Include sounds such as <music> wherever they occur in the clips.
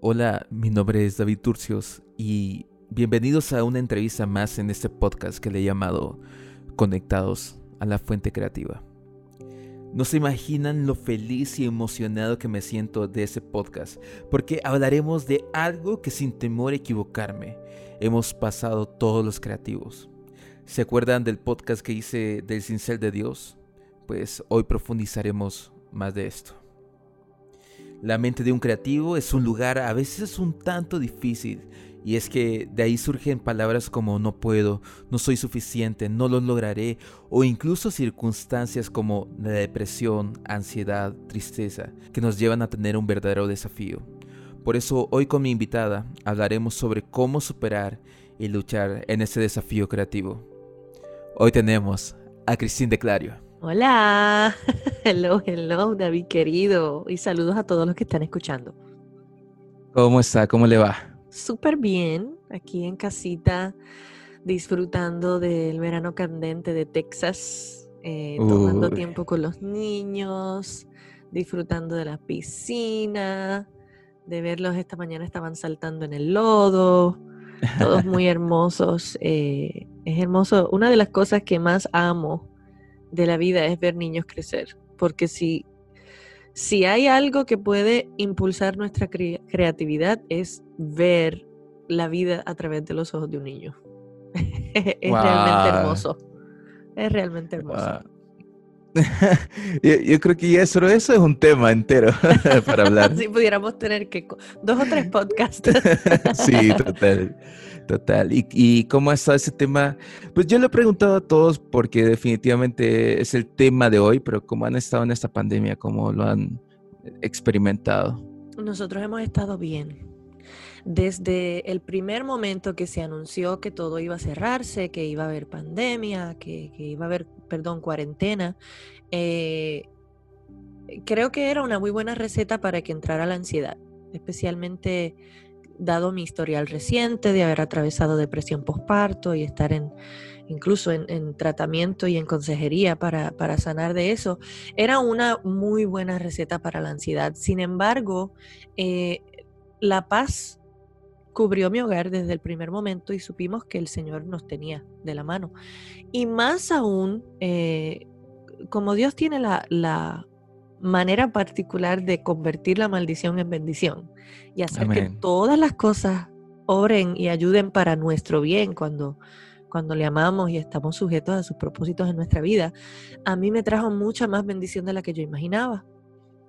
Hola, mi nombre es David Turcios y bienvenidos a una entrevista más en este podcast que le he llamado Conectados a la Fuente Creativa. No se imaginan lo feliz y emocionado que me siento de ese podcast, porque hablaremos de algo que sin temor a equivocarme hemos pasado todos los creativos. ¿Se acuerdan del podcast que hice del cincel de Dios? Pues hoy profundizaremos más de esto. La mente de un creativo es un lugar a veces un tanto difícil y es que de ahí surgen palabras como no puedo, no soy suficiente, no lo lograré o incluso circunstancias como la depresión, ansiedad, tristeza que nos llevan a tener un verdadero desafío. Por eso hoy con mi invitada hablaremos sobre cómo superar y luchar en este desafío creativo. Hoy tenemos a Cristín de Clario. Hola, <laughs> hello, hello, David querido, y saludos a todos los que están escuchando. ¿Cómo está? ¿Cómo le va? Súper bien, aquí en casita, disfrutando del verano candente de Texas, eh, tomando tiempo con los niños, disfrutando de la piscina, de verlos esta mañana estaban saltando en el lodo, todos <laughs> muy hermosos. Eh, es hermoso, una de las cosas que más amo de la vida es ver niños crecer, porque si, si hay algo que puede impulsar nuestra creatividad es ver la vida a través de los ojos de un niño. <laughs> es realmente hermoso. Es realmente hermoso. <laughs> yo, creo que ya solo eso es un tema entero <laughs> para hablar. si pudiéramos tener que dos o tres podcasts. <laughs> sí, total. Total. ¿Y, ¿Y cómo ha estado ese tema? Pues yo le he preguntado a todos porque definitivamente es el tema de hoy, pero cómo han estado en esta pandemia, cómo lo han experimentado. Nosotros hemos estado bien. Desde el primer momento que se anunció que todo iba a cerrarse, que iba a haber pandemia, que, iba a haber, perdón, cuarentena, eh, creo que era una muy buena receta para que entrara la ansiedad, especialmente dado mi historial reciente de haber atravesado depresión postparto y estar en incluso en, tratamiento y en consejería para, sanar de eso, era una muy buena receta para la ansiedad. Sin embargo, eh, la paz cubrió mi hogar desde el primer momento y supimos que el Señor nos tenía de la mano. Y más aún, eh, como Dios tiene la, manera particular de convertir la maldición en bendición y hacer que todas las cosas obren y ayuden para nuestro bien cuando, cuando le amamos y estamos sujetos a sus propósitos en nuestra vida, a mí me trajo mucha más bendición de la que yo imaginaba.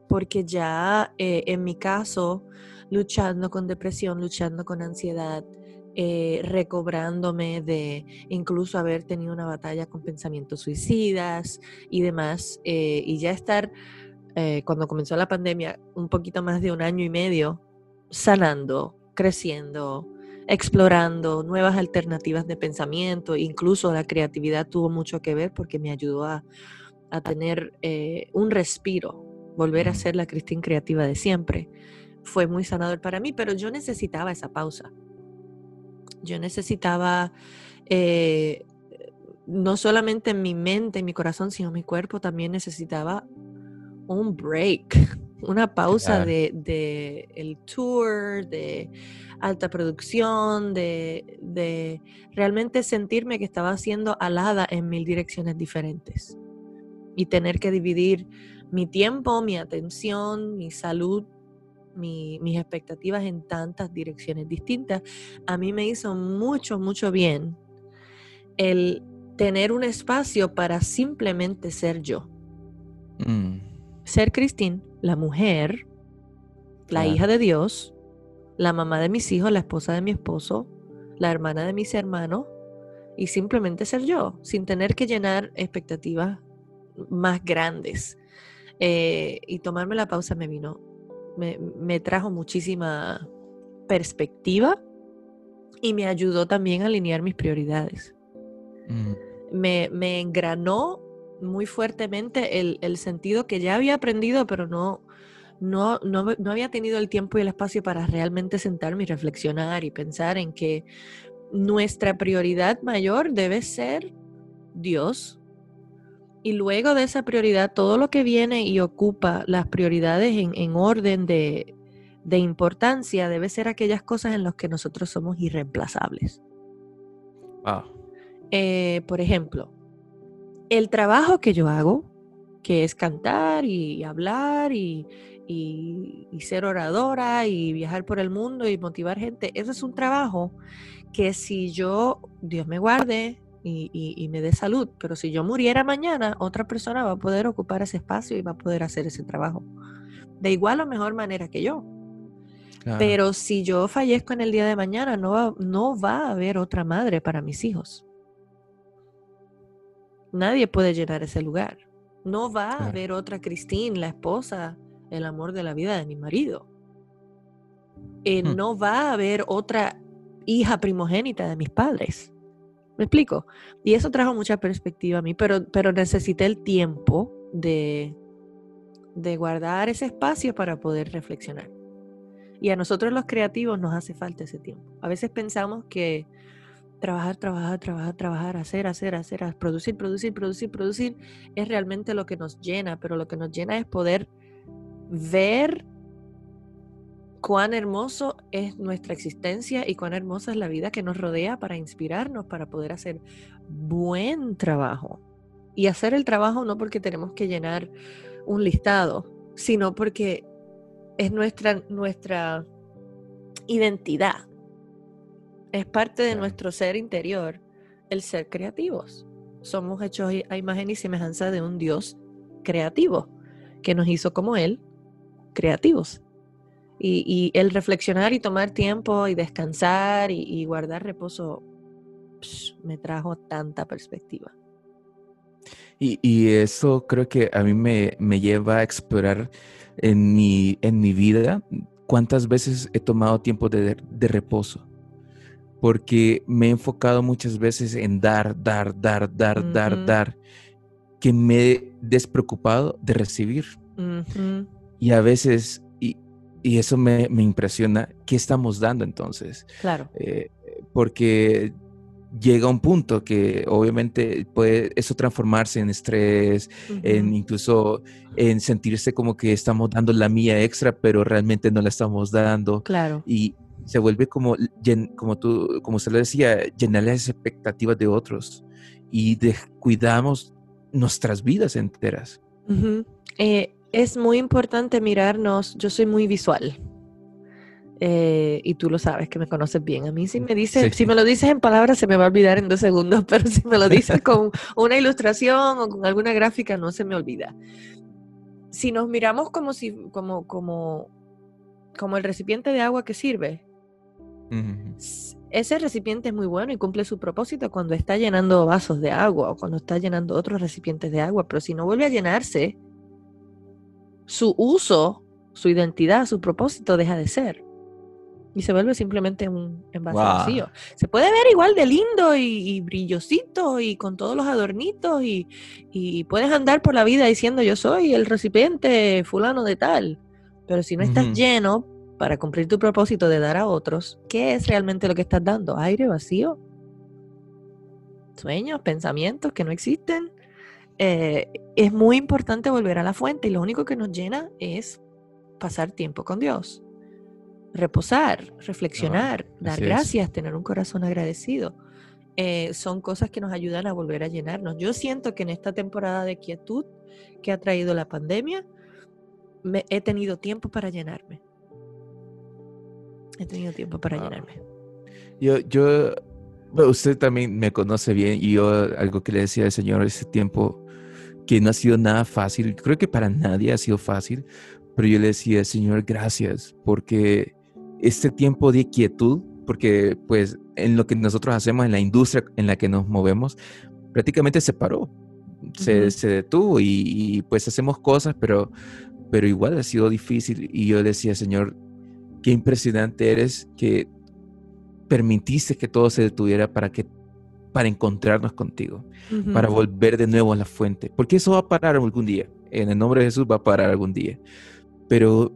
Porque ya eh, en mi caso, luchando con depresión, luchando con ansiedad, eh, recobrándome de incluso haber tenido una batalla con pensamientos suicidas y demás, eh, y ya estar eh, cuando comenzó la pandemia, un poquito más de un año y medio, sanando, creciendo, explorando nuevas alternativas de pensamiento, incluso la creatividad tuvo mucho que ver porque me ayudó a, tener eh, un respiro, volver a ser la Cristín creativa de siempre. Fue muy sanador para mí, pero yo necesitaba esa pausa. Yo necesitaba eh, no solamente en mi mente, en mi corazón, sino mi cuerpo también necesitaba un break, <laughs> una pausa de, el tour, de alta producción, de, de, realmente sentirme que estaba siendo alada en mil direcciones diferentes y tener que dividir mi tiempo, mi atención, mi salud, mis expectativas en tantas direcciones distintas, a mí me hizo mucho, mucho bien el tener un espacio para simplemente ser yo. Mm ser Cristín, la mujer, la hija de Dios, la mamá de mis hijos, la esposa de mi esposo, la hermana de mis hermanos, y simplemente ser yo, sin tener que llenar expectativas más grandes. Eh, y tomarme la pausa me vino, me, trajo muchísima perspectiva y me ayudó también a alinear mis prioridades. Mm. Me, me engranó muy fuertemente el, sentido que ya había aprendido, pero no, no, no, había tenido el tiempo y el espacio para realmente sentarme y reflexionar y pensar en que nuestra prioridad mayor debe ser Dios. Y luego de esa prioridad, todo lo que viene y ocupa las prioridades en, orden de, de importancia debe ser aquellas cosas en las que nosotros somos irreemplazables. Ah. Eh, por ejemplo, el trabajo que yo hago, que es cantar y hablar y, ser oradora y viajar por el mundo y motivar gente, eso es un trabajo que si yo, Dios me guarde y, y, me dé salud, pero si yo muriera mañana, otra persona va a poder ocupar ese espacio y va a poder hacer ese trabajo. De igual o mejor manera que yo. Pero si yo fallezco en el día de mañana, no va, no va a haber otra madre para mis hijos. Nadie puede llenar ese lugar. No va a haber otra Cristín, la esposa, el amor de la vida de mi marido. Eh, hmm. No va a haber otra hija primogénita de mis padres. ¿Me explico? Y eso trajo mucha perspectiva a mí, pero, pero necesité el tiempo de, de guardar ese espacio para poder reflexionar. Y a nosotros los creativos nos hace falta ese tiempo. A veces pensamos que trabajar, trabajar, trabajar, trabajar, hacer, hacer, hacer, producir, producir, producir, producir, es realmente lo que nos llena, pero lo que nos llena es poder ver cuán hermoso es nuestra existencia y cuán hermosa es la vida que nos rodea para inspirarnos, para poder hacer buen trabajo. Y hacer el trabajo no porque tenemos que llenar un listado, sino porque es nuestra, nuestra identidad. Es parte de nuestro ser interior el ser creativos. Somos hechos a imagen y semejanza de un Dios creativo que nos hizo como Él, creativos. Y, el reflexionar y tomar tiempo y descansar y, guardar reposo me trajo tanta perspectiva. Y, eso creo que a mí me, me lleva a explorar en mi, en mi vida cuántas veces he tomado tiempo de, reposo. Porque me he enfocado muchas veces en dar, dar, dar, dar, dar, dar, que me he despreocupado de recibir. Y a veces, y, eso me, impresiona, ¿qué estamos dando entonces? Claro. Eh, porque llega un punto que obviamente puede eso transformarse en estrés, en incluso en sentirse como que estamos dando la mía extra, pero realmente no la estamos dando. Claro. Y se vuelve como, como tú, como se lo decía, llenar las expectativas de otros y descuidamos nuestras vidas enteras. Eh, es muy importante mirarnos, yo soy muy visual. Eh, y tú lo sabes que me conoces bien. A mí si me dices, si me lo dices en palabras se me va a olvidar en dos segundos, <laughs> pero si me lo dices con una ilustración o con alguna gráfica no se me olvida. Si nos miramos como si, como, como, como el recipiente de agua que sirve, ese recipiente es muy bueno y cumple su propósito cuando está llenando vasos de agua o cuando está llenando otros recipientes de agua, pero si no vuelve a llenarse, su uso, su identidad, su propósito deja de ser y se vuelve simplemente un envase vacío. Se puede ver igual de lindo y, brillosito y con todos los adornitos y, puedes andar por la vida diciendo yo soy el recipiente fulano de tal, pero si no estás lleno para cumplir tu propósito de dar a otros, ¿qué es realmente lo que estás dando? ¿Aire vacío? ¿Sueños? ¿Pensamientos que no existen? Eh, es muy importante volver a la fuente y lo único que nos llena es pasar tiempo con Dios reposar, reflexionar, dar gracias, tener un corazón agradecido. Eh, son cosas que nos ayudan a volver a llenarnos. Yo siento que en esta temporada de quietud que ha traído la pandemia, me, he tenido tiempo para llenarme. He tenido tiempo para llenarme. Yo, yo, usted también me conoce bien y yo algo que le decía al Señor ese tiempo que no ha sido nada fácil, creo que para nadie ha sido fácil, pero yo le decía, Señor, gracias, porque este tiempo de quietud, porque pues en lo que nosotros hacemos en la industria en la que nos movemos, prácticamente se paró, se, detuvo y, pues hacemos cosas, pero, pero igual ha sido difícil. Y yo decía, Señor, qué impresionante eres que permitiste que todo se detuviera para que para encontrarnos contigo, para volver de nuevo a la fuente, porque eso va a parar algún día. En el nombre de Jesús va a parar algún día. Pero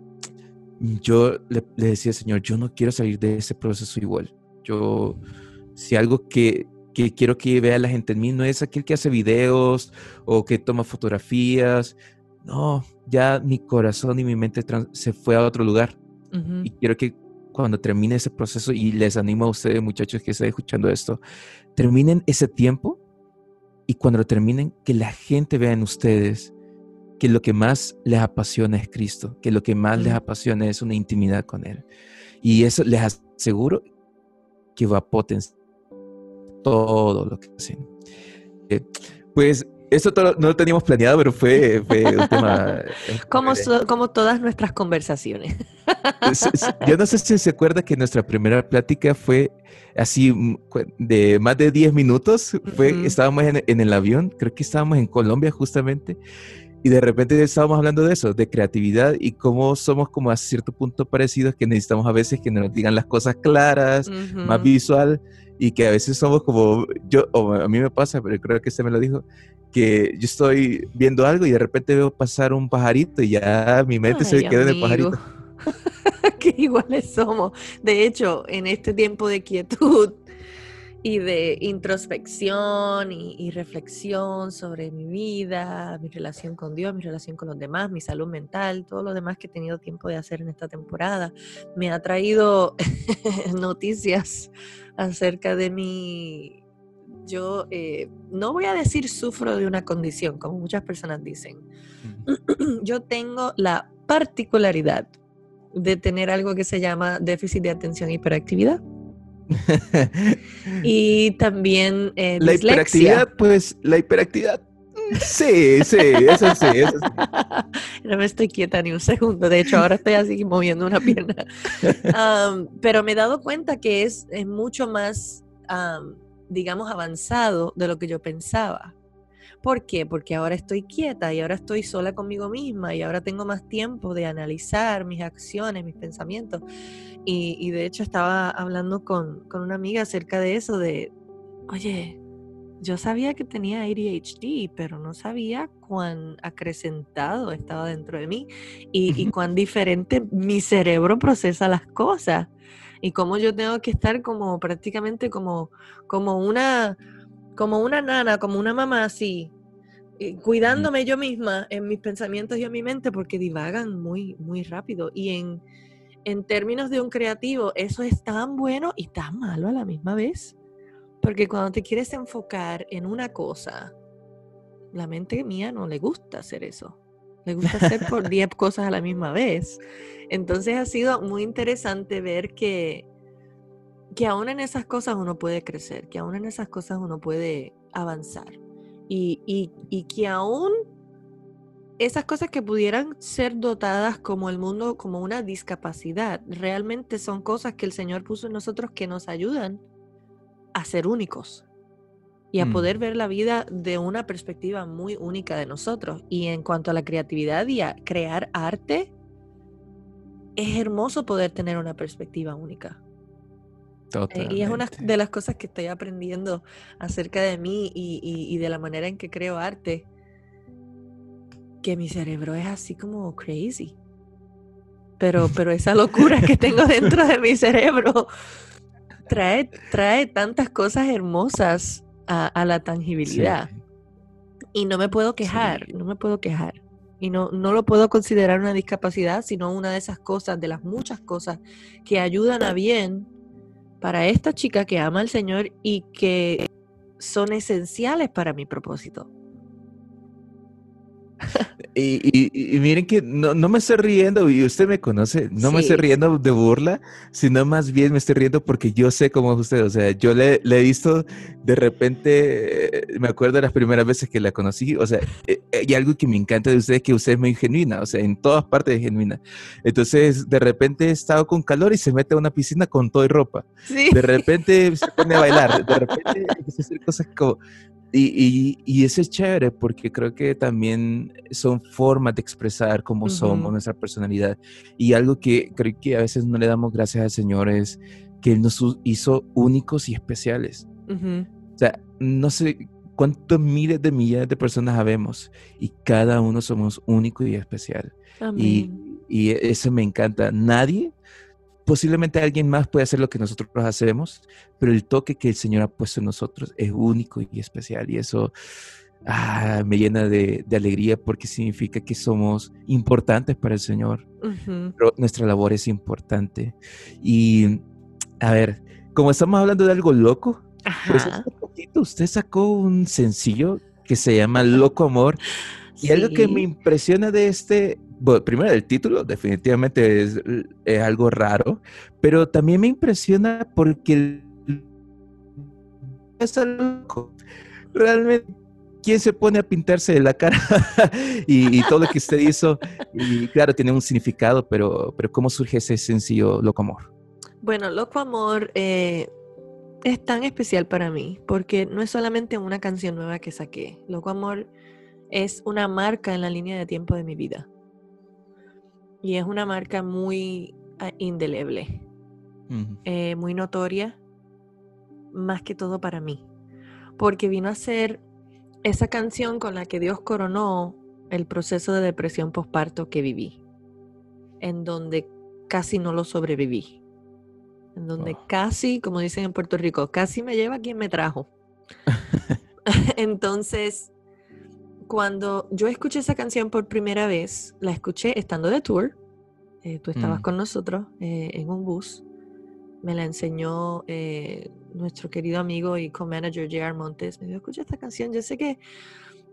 yo le, decía, Señor, yo no quiero salir de ese proceso igual. Yo, si algo que, quiero que vea la gente en mí no es aquel que hace videos o que toma fotografías. No, ya mi corazón y mi mente se fue a otro lugar. Y quiero que cuando termine ese proceso, y les animo a ustedes, muchachos que están escuchando esto, terminen ese tiempo y cuando lo terminen, que la gente vea en ustedes que lo que más les apasiona es Cristo, que lo que más les apasiona es una intimidad con Él. Y eso les aseguro que va a potenciar todo lo que hacen. Eh, pues esto no lo teníamos planeado, pero fue, un <laughs> tema... Eh, como, como todas nuestras conversaciones. Yo no sé si se acuerda que nuestra primera plática fue así mm, de más de 10 minutos. Fue, Estábamos en, en, el avión, creo que estábamos en Colombia justamente, y de repente estábamos hablando de eso, de creatividad y cómo somos como a cierto punto parecidos, que necesitamos a veces que nos digan las cosas claras, más visual, y que a veces somos como, yo, o a mí me pasa, pero creo que usted me lo dijo, que yo estoy viendo algo y de repente veo pasar un pajarito y ya mi mente se queda en el pajarito. <laughs> que iguales somos. De hecho, en este tiempo de quietud, y de introspección y, reflexión sobre mi vida, mi relación con Dios, mi relación con los demás, mi salud mental, todo lo demás que he tenido tiempo de hacer en esta temporada. Me ha traído <laughs> noticias acerca de mi... Yo eh, no voy a decir sufro de una condición, como muchas personas dicen. <clears throat> Yo tengo la particularidad de tener algo que se llama déficit de atención y hiperactividad. <laughs> y también eh, la hiperactividad, pues la hiperactividad. Sí, sí, eso sí, eso <laughs> No me estoy quieta ni un segundo. De hecho, ahora estoy así moviendo una pierna. <laughs> pero me he dado cuenta que es, es mucho más, digamos, avanzado de lo que yo pensaba. ¿Por qué? Porque ahora estoy quieta y ahora estoy sola conmigo misma y ahora tengo más tiempo de analizar mis acciones, mis pensamientos. Y, de hecho estaba hablando con, una amiga acerca de eso, de, oye, yo sabía que tenía ADHD, pero no sabía cuán acrecentado estaba dentro de mí y, y cuán diferente mi cerebro procesa las cosas y cómo yo tengo que estar como prácticamente como, como una como una nana, como una mamá así, cuidándome yo misma en mis pensamientos y en mi mente porque divagan muy, muy rápido. Y en, en términos de un creativo, eso es tan bueno y tan malo a la misma vez. Porque cuando te quieres enfocar en una cosa, la mente mía no le gusta hacer eso. Le gusta hacer <laughs> por 10 cosas a la misma vez. Entonces ha sido muy interesante ver que que aún en esas cosas uno puede crecer, que aún en esas cosas uno puede avanzar y, y, que aún esas cosas que pudieran ser dotadas como el mundo, como una discapacidad, realmente son cosas que el Señor puso en nosotros que nos ayudan a ser únicos y a poder mm. ver la vida de una perspectiva muy única de nosotros. Y en cuanto a la creatividad y a crear arte, es hermoso poder tener una perspectiva única. Eh, y es una de las cosas que estoy aprendiendo acerca de mí y, de la manera en que creo arte, que mi cerebro es así como crazy. Pero, pero esa locura que <laughs> tengo dentro de mi cerebro trae, trae tantas cosas hermosas a, la tangibilidad. Y no me puedo quejar, no me puedo quejar. Y no, no lo puedo considerar una discapacidad, sino una de esas cosas, de las muchas cosas que ayudan a bien para esta chica que ama al Señor y que son esenciales para mi propósito. <laughs> Y, miren que no, me estoy riendo, y usted me conoce, no me estoy riendo de burla, sino más bien me estoy riendo porque yo sé cómo es usted. O sea, yo le, he visto de repente, eh, me acuerdo de las primeras veces que la conocí, o sea, eh, eh, y algo que me encanta de usted es que usted es muy genuina, o sea, en todas partes es genuina. Entonces, de repente he estado con calor y se mete a una piscina con todo y ropa. De repente se pone a bailar, de <laughs> repente hacer cosas como, y, y, eso es chévere porque creo que también son formas de expresar cómo somos, nuestra personalidad. Y algo que creo que a veces no le damos gracias al Señor es que Él nos hizo únicos y especiales. O sea, no sé cuántos miles de millones de personas sabemos y cada uno somos único y especial. Y, y eso me encanta. Nadie posiblemente alguien más puede hacer lo que nosotros hacemos, pero el toque que el Señor ha puesto en nosotros es único y especial. Y eso, ah, me llena de, alegría porque significa que somos importantes para el Señor. Pero nuestra labor es importante. Y, a ver, como estamos hablando de algo loco, pues hace poquito usted sacó un sencillo que se llama Loco Amor. Y algo que me impresiona de este, bueno, primero el título definitivamente es, algo raro, pero también me impresiona porque <laughs> es loco. <laughs> Realmente, ¿quién se pone a pintarse la cara? <laughs> y, todo lo que usted hizo, y claro, tiene un significado, pero, pero ¿cómo surge ese sencillo Loco Amor? Bueno, Loco Amor eh, es tan especial para mí, porque no es solamente una canción nueva que saqué. Loco Amor es una marca en la línea de tiempo de mi vida. Y es una marca muy ah, indeleble, eh, muy notoria, más que todo para mí. Porque vino a ser esa canción con la que Dios coronó el proceso de depresión postparto que viví, en donde casi no lo sobreviví, en donde oh. casi, como dicen en Puerto Rico, casi me lleva quien me trajo. <laughs> <laughs> Entonces, cuando yo escuché esa canción por primera vez, la escuché estando de tour. Eh, tú estabas mm. con nosotros eh, en un bus. Me la enseñó eh, nuestro querido amigo y co-manager J.R. Montes. Me dijo, escucha esta canción. Yo sé que,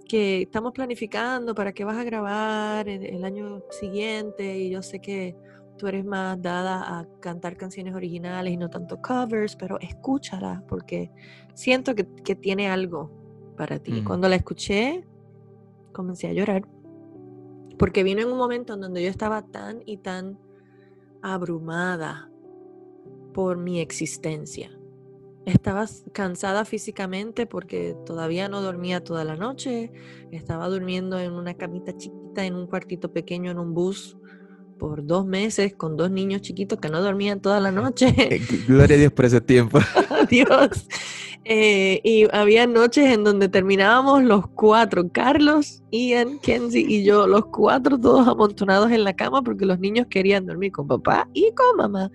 que estamos planificando para qué vas a grabar el, año siguiente y yo sé que tú eres más dada a cantar canciones originales y no tanto covers, pero escúchala porque siento que, que tiene algo para ti. Mm. Cuando la escuché, comencé a llorar, porque vino en un momento en donde yo estaba tan y tan abrumada por mi existencia. Estaba cansada físicamente porque todavía no dormía toda la noche, estaba durmiendo en una camita chiquita, en un cuartito pequeño, en un bus por dos meses con dos niños chiquitos que no dormían toda la <laughs> noche. Gloria a Dios por ese tiempo. <laughs> Dios. Eh, y había noches en donde terminábamos los cuatro, Carlos, Ian, Kenzie y yo, los cuatro todos amontonados en la cama porque los niños querían dormir con papá y con mamá.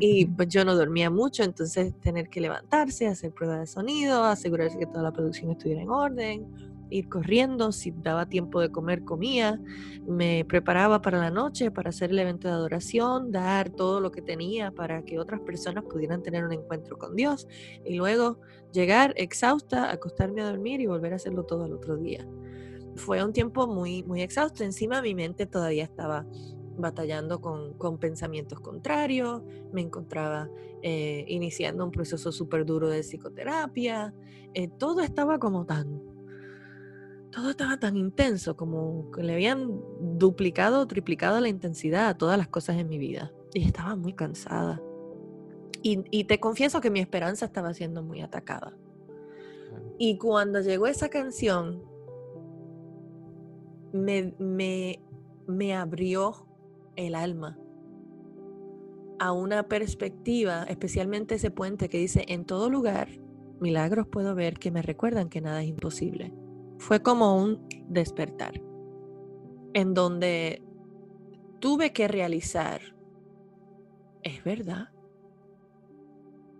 Y <laughs> pues yo no dormía mucho, entonces tener que levantarse, hacer pruebas de sonido, asegurarse que toda la producción estuviera en orden, ir corriendo, si daba tiempo de comer, comía, me preparaba para la noche, para hacer el evento de adoración, dar todo lo que tenía para que otras personas pudieran tener un encuentro con Dios y luego llegar exhausta, acostarme a dormir y volver a hacerlo todo el otro día. Fue un tiempo muy, muy exhausto, encima mi mente todavía estaba batallando con, con, pensamientos contrarios, me encontraba eh, iniciando un proceso súper duro de psicoterapia, eh, todo estaba como tan, todo estaba tan intenso, como que le habían duplicado o triplicado la intensidad a todas las cosas en mi vida. Y estaba muy cansada. Y, te confieso que mi esperanza estaba siendo muy atacada. Y cuando llegó esa canción, me, me, me abrió el alma a una perspectiva, especialmente ese puente que dice, en todo lugar, milagros puedo ver que me recuerdan que nada es imposible fue como un despertar, en donde tuve que realizar, es verdad,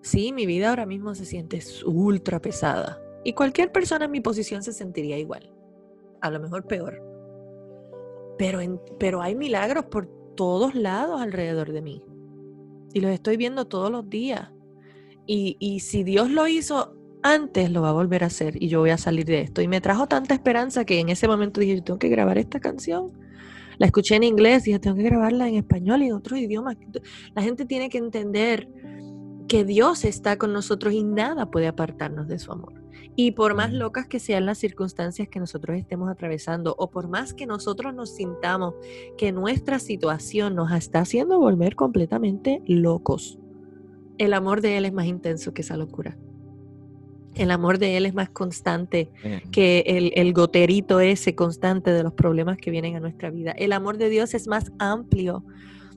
sí, mi vida ahora mismo se siente ultra pesada y cualquier persona en mi posición se sentiría igual, a lo mejor peor. Pero, pero hay milagros por todos lados alrededor de mí. Y los estoy viendo todos los días. Y, y si Dios lo hizo antes lo va a volver a hacer y yo voy a salir de esto. Y me trajo tanta esperanza que en ese momento dije, yo tengo que grabar esta canción. La escuché en inglés, y dije, tengo que grabarla en español y en otros idiomas. La gente tiene que entender que Dios está con nosotros y nada puede apartarnos de su amor. Y por más locas que sean las circunstancias que nosotros estemos atravesando, o por más que nosotros nos sintamos que nuestra situación nos está haciendo volver completamente locos, el amor de Él es más intenso que esa locura. El amor de Él es más constante que el, el, goterito ese constante de los problemas que vienen a nuestra vida. El amor de Dios es más amplio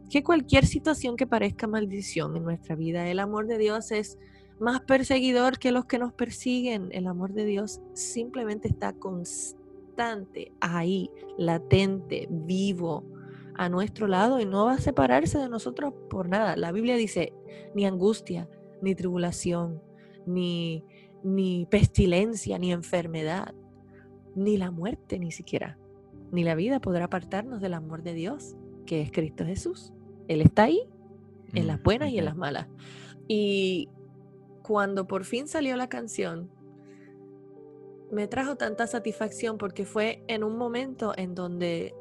que cualquier situación que parezca maldición en nuestra vida. El amor de Dios es más perseguidor que los que nos persiguen. El amor de Dios simplemente está constante ahí, latente, vivo a nuestro lado y no va a separarse de nosotros por nada. La Biblia dice, ni angustia, ni tribulación, ni ni pestilencia, ni enfermedad ni la muerte ni siquiera, ni la vida podrá apartarnos del amor de Dios, que es Cristo Jesús. Él está ahí, en las buenas y en las malas. Y cuando por fin salió la canción, me trajo tanta satisfacción porque fue en un momento en donde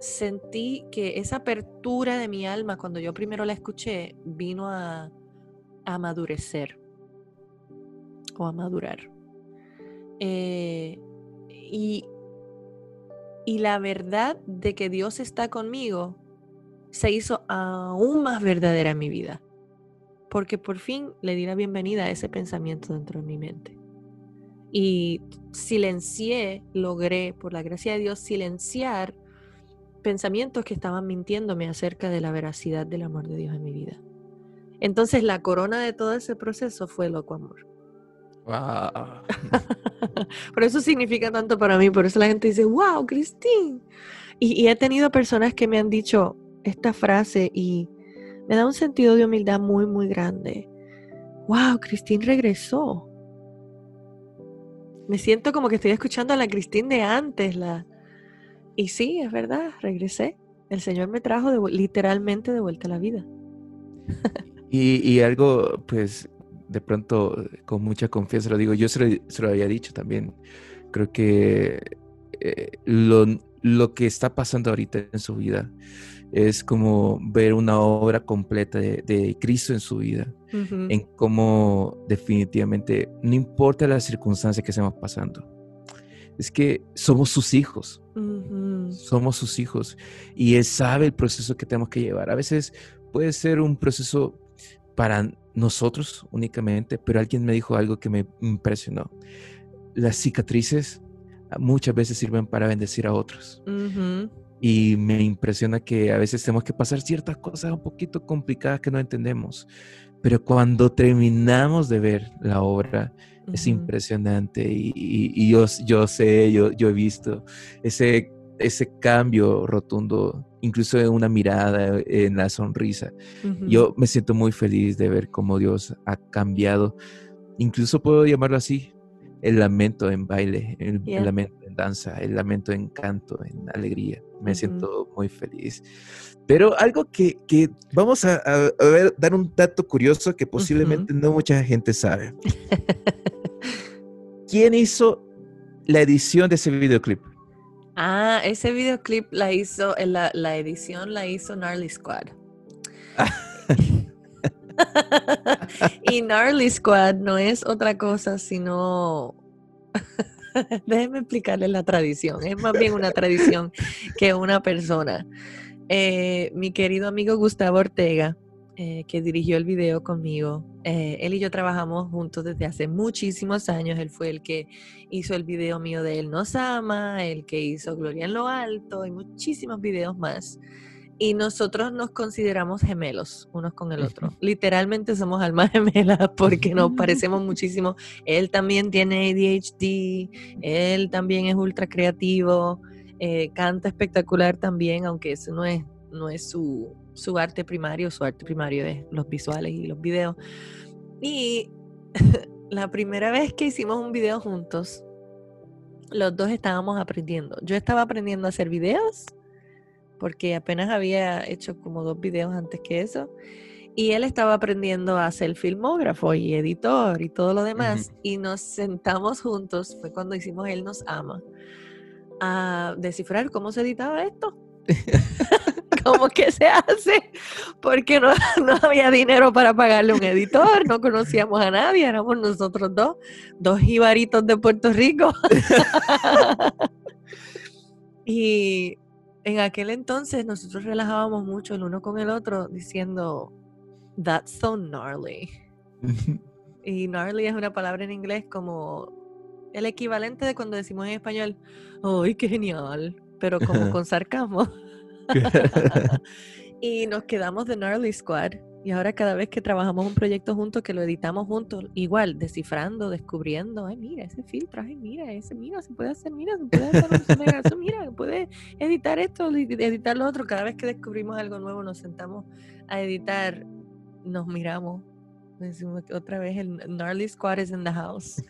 sentí que esa apertura de mi alma cuando yo primero la escuché vino a, a madurecer o a madurar. Eh, y, y la verdad de que Dios está conmigo se hizo aún más verdadera en mi vida, porque por fin le di la bienvenida a ese pensamiento dentro de mi mente. Y silencié, logré, por la gracia de Dios, silenciar pensamientos que estaban mintiéndome acerca de la veracidad del amor de Dios en mi vida. Entonces la corona de todo ese proceso fue loco amor. Por eso significa tanto para mí, por eso la gente dice, wow, Cristín. Y, he tenido personas que me han dicho esta frase y me da un sentido de humildad muy, muy grande. Wow, Cristín regresó. Me siento como que estoy escuchando a la Cristín de antes, la, y sí, es verdad, regresé. El Señor me trajo literalmente de vuelta a la vida. y, algo, pues, de pronto, con mucha confianza lo digo, yo se lo, había dicho también. Creo que eh, lo, lo, que está pasando ahorita en su vida es como ver una obra completa de, Cristo en su vida, en cómo definitivamente, no importa las circunstancias que estemos pasando, es que somos sus hijos. Somos sus hijos. Y Él sabe el proceso que tenemos que llevar. A veces puede ser un proceso para nosotros únicamente, pero alguien me dijo algo que me impresionó. Las cicatrices muchas veces sirven para bendecir a otros. Y me impresiona que a veces tenemos que pasar ciertas cosas un poquito complicadas que no entendemos. Pero cuando terminamos de ver la obra, es impresionante y, yo, yo sé, yo, yo he visto ese, ese cambio rotundo, incluso en una mirada, en la sonrisa. Yo me siento muy feliz de ver cómo Dios ha cambiado, incluso puedo llamarlo así, el lamento en baile, el, lamento en danza, el lamento en canto, en alegría. Me siento muy feliz. Pero algo que, que vamos a, ver, dar un dato curioso que posiblemente no mucha gente sabe. <laughs> ¿Quién hizo la edición de ese videoclip? Ah, ese videoclip la hizo, la, la edición la hizo Gnarly Squad. <laughs> y Gnarly Squad no es otra cosa sino <laughs> Déjeme explicarle la tradición. Es más bien una tradición que una persona. Eh, mi querido amigo Gustavo Ortega, eh, que dirigió el video conmigo, eh, él y yo trabajamos juntos desde hace muchísimos años. Él fue el que hizo el video mío de Él nos ama, el que hizo Gloria en lo alto y muchísimos videos más. Y nosotros nos consideramos gemelos unos con el otro. <laughs> Literalmente somos almas gemelas porque nos <laughs> parecemos muchísimo. Él también tiene ADHD, él también es ultra creativo. Eh, canta espectacular también, aunque eso no es, no es su, su arte primario, su arte primario es los visuales y los videos. Y <laughs> la primera vez que hicimos un video juntos, los dos estábamos aprendiendo. Yo estaba aprendiendo a hacer videos, porque apenas había hecho como dos videos antes que eso. Y él estaba aprendiendo a ser filmógrafo y editor y todo lo demás. Y nos sentamos juntos, fue cuando hicimos Él nos ama a descifrar cómo se editaba esto. <laughs> <laughs> ¿Cómo que se hace? Porque no, <laughs> no, había dinero para pagarle un editor, no conocíamos a nadie, éramos nosotros dos, dos jibaritos de Puerto Rico. <laughs> y en aquel entonces nosotros relajábamos mucho el uno con el otro diciendo, that's so gnarly. y gnarly es una palabra en inglés como el equivalente de cuando decimos en español, ¡ay, qué genial! Pero como con sarcasmo. <laughs> <laughs> y nos quedamos de Gnarly Squad. Y ahora cada vez que trabajamos un proyecto juntos, que lo editamos juntos, igual, descifrando, descubriendo, ay, mira, ese filtro, ay, mira, ese, mira, se puede hacer, mira, se puede hacer, eso, mira, puede editar esto, editar lo otro. Cada vez que descubrimos algo nuevo, nos sentamos a editar, nos miramos, Otra vez el Gnarly Squad is in the house.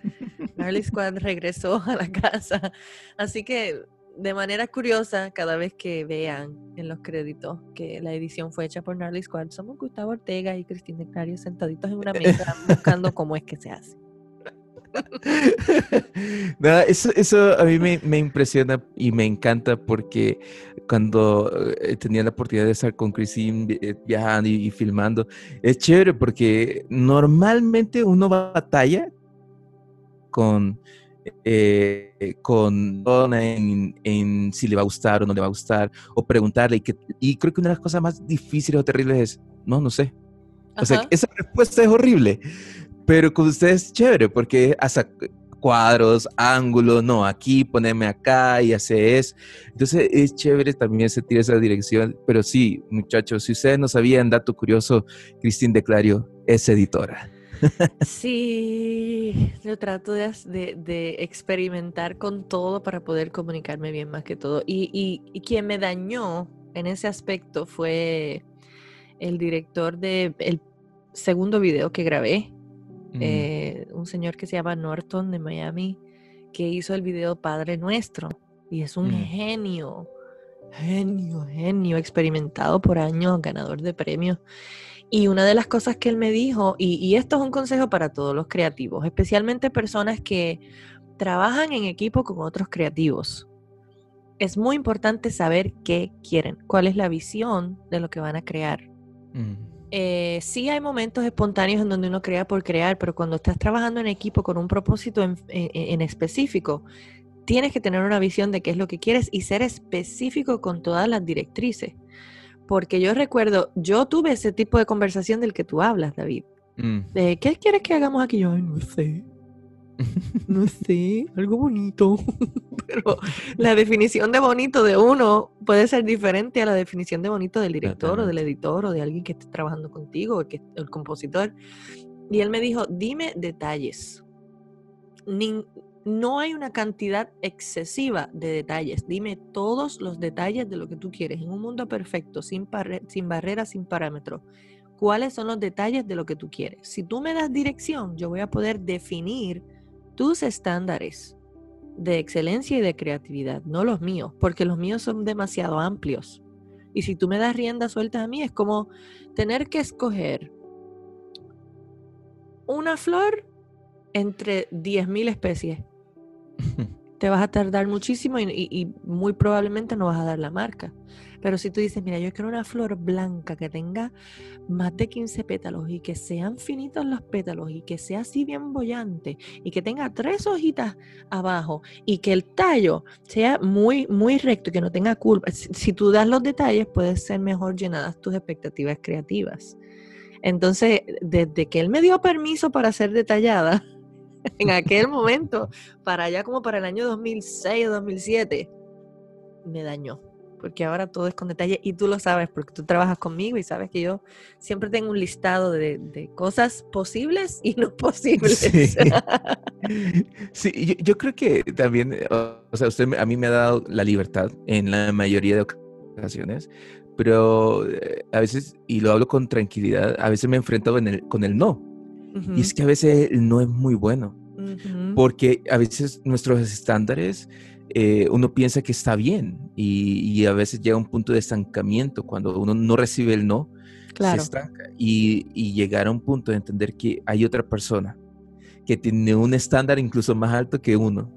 Gnarly Squad regresó a la casa. Así que de manera curiosa, cada vez que vean en los créditos que la edición fue hecha por Gnarly Squad, somos Gustavo Ortega y Cristina Clario sentaditos en una <laughs> mesa buscando cómo es que se hace. <laughs> eso, eso a mí me, impresiona y me encanta porque cuando eh, tenía la oportunidad de estar con Christine eh, viajando y, filmando, es chévere porque normalmente uno batalla con, eh, con en, en, si le va a gustar o no le va a gustar, o preguntarle. Y, que, y creo que una de las cosas más difíciles o terribles es, no, no sé. O sea, esa respuesta es horrible. Pero con ustedes es chévere porque hasta cuadros, ángulos, no, aquí poneme acá y hace eso. Entonces es chévere también sentir esa dirección. Pero sí, muchachos, si ustedes no sabían, dato curioso, Cristín de Clario es editora. Sí, yo trato de, experimentar con todo para poder comunicarme bien más que todo. Y, y, quien me dañó en ese aspecto fue el director del segundo video que grabé, eh, un señor que se llama Norton de Miami, que hizo el video Padre Nuestro. Y es un mm. genio, genio, genio, experimentado por años, ganador de premios. Y una de las cosas que él me dijo, y, esto es un consejo para todos los creativos, especialmente personas que trabajan en equipo con otros creativos, es muy importante saber qué quieren, cuál es la visión de lo que van a crear. Mm. Eh, sí hay momentos espontáneos en donde uno crea por crear, pero cuando estás trabajando en equipo con un propósito en, específico, tienes que tener una visión de qué es lo que quieres y ser específico con todas las directrices. Porque yo recuerdo, yo tuve ese tipo de conversación del que tú hablas, David. Mm. ¿Qué quieres que hagamos aquí? Yo no sé. <laughs> No sé, algo bonito. <laughs> Pero la definición de bonito de uno puede ser diferente a la definición de bonito del director o del editor o de alguien que esté trabajando contigo, o que, el compositor. Y él me dijo, dime detalles. No hay una cantidad excesiva de detalles. Dime todos los detalles de lo que tú quieres en un mundo perfecto, sin, sin barreras, sin parámetros cuáles son los detalles de lo que tú quieres. Si tú me das dirección, yo voy a poder definir tus estándares de excelencia y de creatividad, no los míos, porque los míos son demasiado amplios. Y si tú me das rienda suelta a mí, es como tener que escoger una flor entre 10.000 especies. Te vas a tardar muchísimo y, muy probablemente no vas a dar la marca. Pero si tú dices, mira, yo quiero una flor blanca que tenga más de 15 pétalos y que sean finitos los pétalos y que sea así bien bollante y que tenga tres hojitas abajo y que el tallo sea muy, muy recto y que no tenga curvas. Si, tú das los detalles, puedes ser mejor llenadas tus expectativas creativas. Entonces, desde que él me dio permiso para ser detallada, <laughs> en aquel momento, para allá como para el año 2006 o 2007, me dañó porque ahora todo es con detalle y tú lo sabes porque tú trabajas conmigo y sabes que yo siempre tengo un listado de, cosas posibles y no posibles. Sí, <laughs> yo, creo que también, o sea, usted a mí me ha dado la libertad en la mayoría de ocasiones, pero eh, a veces, y lo hablo con tranquilidad, a veces me enfrento con el, con el no. Y es que a veces no es muy bueno, porque a veces nuestros estándares eh, uno piensa que está bien y, a veces llega un punto de estancamiento cuando uno no recibe el no, se estanca y, llegar a un punto de entender que hay otra persona que tiene un estándar incluso más alto que uno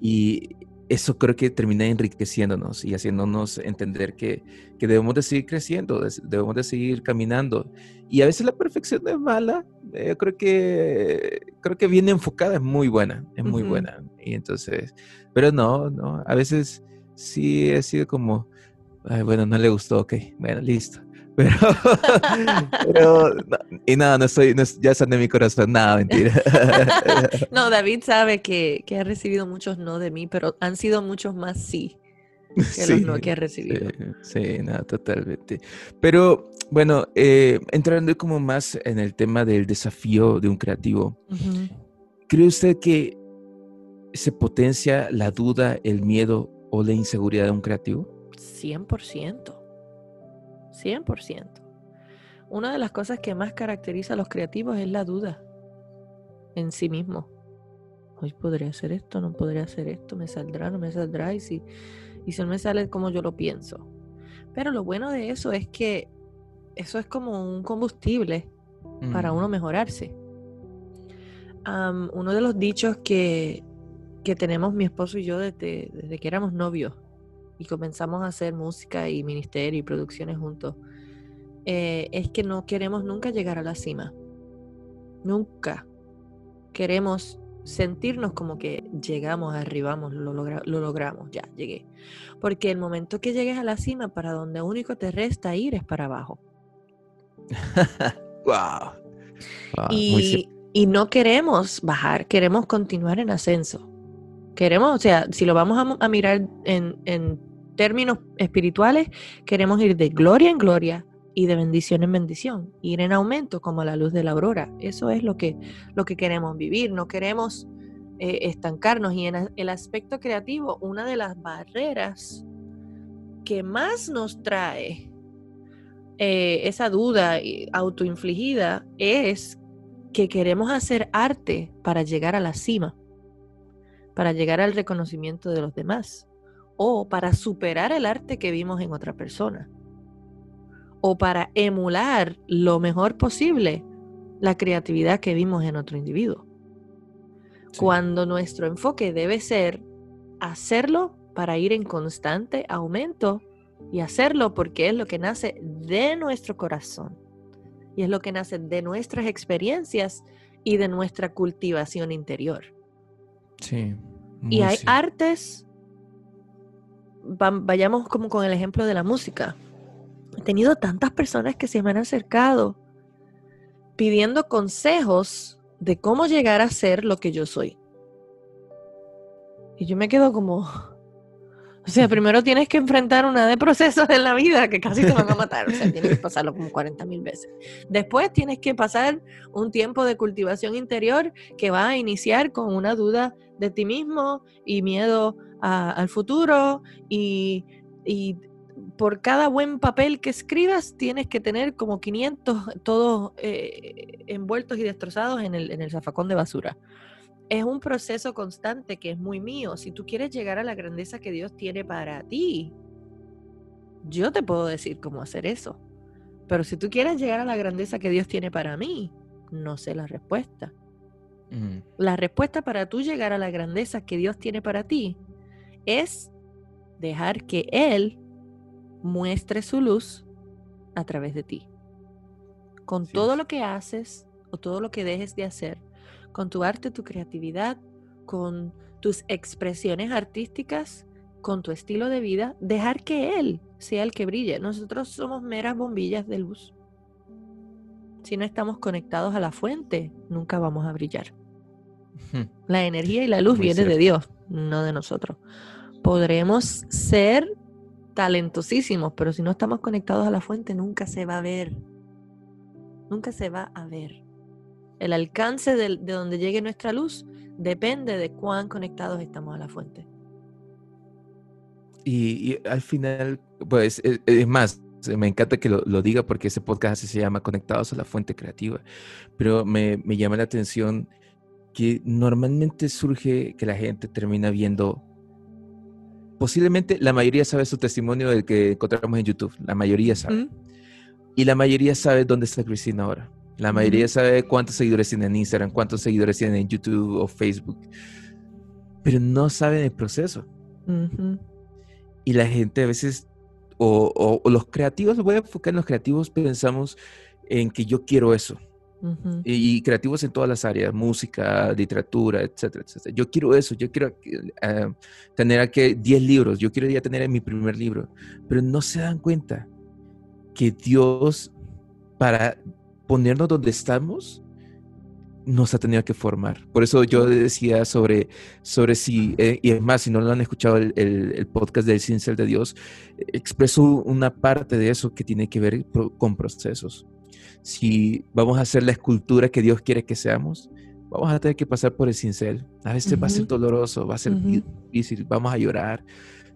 y eso creo que termina enriqueciéndonos y haciéndonos entender que, que, debemos de seguir creciendo, debemos de seguir caminando. Y a veces la perfección es mala, yo eh, creo que, creo que bien enfocada es muy buena, es muy buena. Y entonces, pero no, no, a veces sí he sido como, bueno, no le gustó, ok, bueno, listo. Pero, <laughs> pero y nada, no estoy, no, ya de mi corazón, nada, mentira. <laughs> no, David sabe que, que, ha recibido muchos no de mí, pero han sido muchos más sí <laughs> que los no que ha recibido. Sí, nada, totalmente. Pero bueno, eh, entrando como más en el tema del desafío de un creativo, ¿cree usted que se potencia la duda, el miedo o la inseguridad de un creativo? 100%. 100%. una de las cosas que más caracteriza a los creativos es la duda en sí mismo. Hoy podría hacer esto, no podría hacer esto, me saldrá, no me saldrá, y si, y si no me sale como yo lo pienso. Pero lo bueno de eso es que eso es como un combustible para uno mejorarse. uno de los dichos que, que, tenemos mi esposo y yo desde, desde que éramos novios y comenzamos a hacer música y ministerio y producciones juntos, eh, es que no queremos nunca llegar a la cima. Nunca queremos sentirnos como que llegamos, arribamos, lo, lo logramos, ya llegué. Porque el momento que llegues a la cima, para donde único te resta ir es para abajo. <laughs> wow. y, y, no queremos bajar, queremos continuar en ascenso. Queremos, o sea, si lo vamos a, a mirar en, en términos espirituales, queremos ir de gloria en gloria, y de bendición en bendición, ir en aumento como la luz de la aurora. Eso es lo que, lo que queremos vivir, no queremos eh, estancarnos. Y en el aspecto creativo, una de las barreras que más nos trae eh, esa duda autoinfligida es que queremos hacer arte para llegar a la cima, para llegar al reconocimiento de los demás o para superar el arte que vimos en otra persona o para emular lo mejor posible la creatividad que vimos en otro individuo. Cuando nuestro enfoque debe ser hacerlo para ir en constante aumento y hacerlo porque es lo que nace de nuestro corazón y es lo que nace de nuestras experiencias y de nuestra cultivación interior. Sí. Y hay artes, vayamos como con el ejemplo de la música. He tenido tantas personas que se me han acercado pidiendo consejos de cómo llegar a ser lo que yo soy. Y yo me quedo como, o sea, primero tienes que enfrentar una de procesos en la vida que casi te van a matar, o sea, tienes que pasarlo como 40 mil veces. Después tienes que pasar un tiempo de cultivación interior que va a iniciar con una duda de ti mismo y miedo al futuro y, y por cada buen papel que escribas tienes que tener como 500 todos eh, envueltos y destrozados en el, en el zafacón de basura. Es un proceso constante que es muy mío. Si tú quieres llegar a la grandeza que Dios tiene para ti, yo te puedo decir cómo hacer eso. Pero si tú quieres llegar a la grandeza que Dios tiene para mí, no sé la respuesta. La respuesta para tú llegar a la grandeza que Dios tiene para ti es dejar que Él muestre su luz a través de ti. Con todo lo que haces o todo lo que dejes de hacer, con tu arte, tu creatividad, con tus expresiones artísticas, con tu estilo de vida, dejar que Él sea el que brille. Nosotros somos meras bombillas de luz. Si no estamos conectados a la fuente, nunca vamos a brillar. La energía y la luz viene de Dios, no de nosotros. Podremos ser talentosísimos, pero si no estamos conectados a la fuente, nunca se va a ver. Nunca se va a ver. El alcance de, donde llegue nuestra luz depende de cuán conectados estamos a la fuente. Y, al final, pues, e, es, más, me encanta que lo, diga porque ese podcast se llama Conectados a la Fuente Creativa. Pero me, me llama la atención que normalmente surge que la gente termina viendo posiblemente la mayoría sabe su testimonio del que encontramos en YouTube. La mayoría sabe. Y la mayoría sabe dónde está Cristina ahora. La mayoría sabe cuántos seguidores tiene en Instagram, cuántos seguidores tiene en YouTube o Facebook. Pero no saben el proceso. Y la gente a veces, o, o, los creativos, voy a enfocar en los creativos, pensamos en que yo quiero eso y, creativos en todas las áreas, música, literatura, etcétera, etcétera. Yo quiero eso, yo quiero uh, tener aquí 10 libros, yo quiero ya tener mi primer libro, pero no se dan cuenta que Dios, para ponernos donde estamos, nos ha tenido que formar. Por eso yo decía sobre, sobre si, eh, y es más, si no lo han escuchado el, el, podcast del Cincel de Dios, expreso una parte de eso que tiene que ver con procesos si vamos a hacer la escultura que Dios quiere que seamos, vamos a tener que pasar por el cincel. A veces va a ser doloroso, va a ser difícil, vamos a llorar,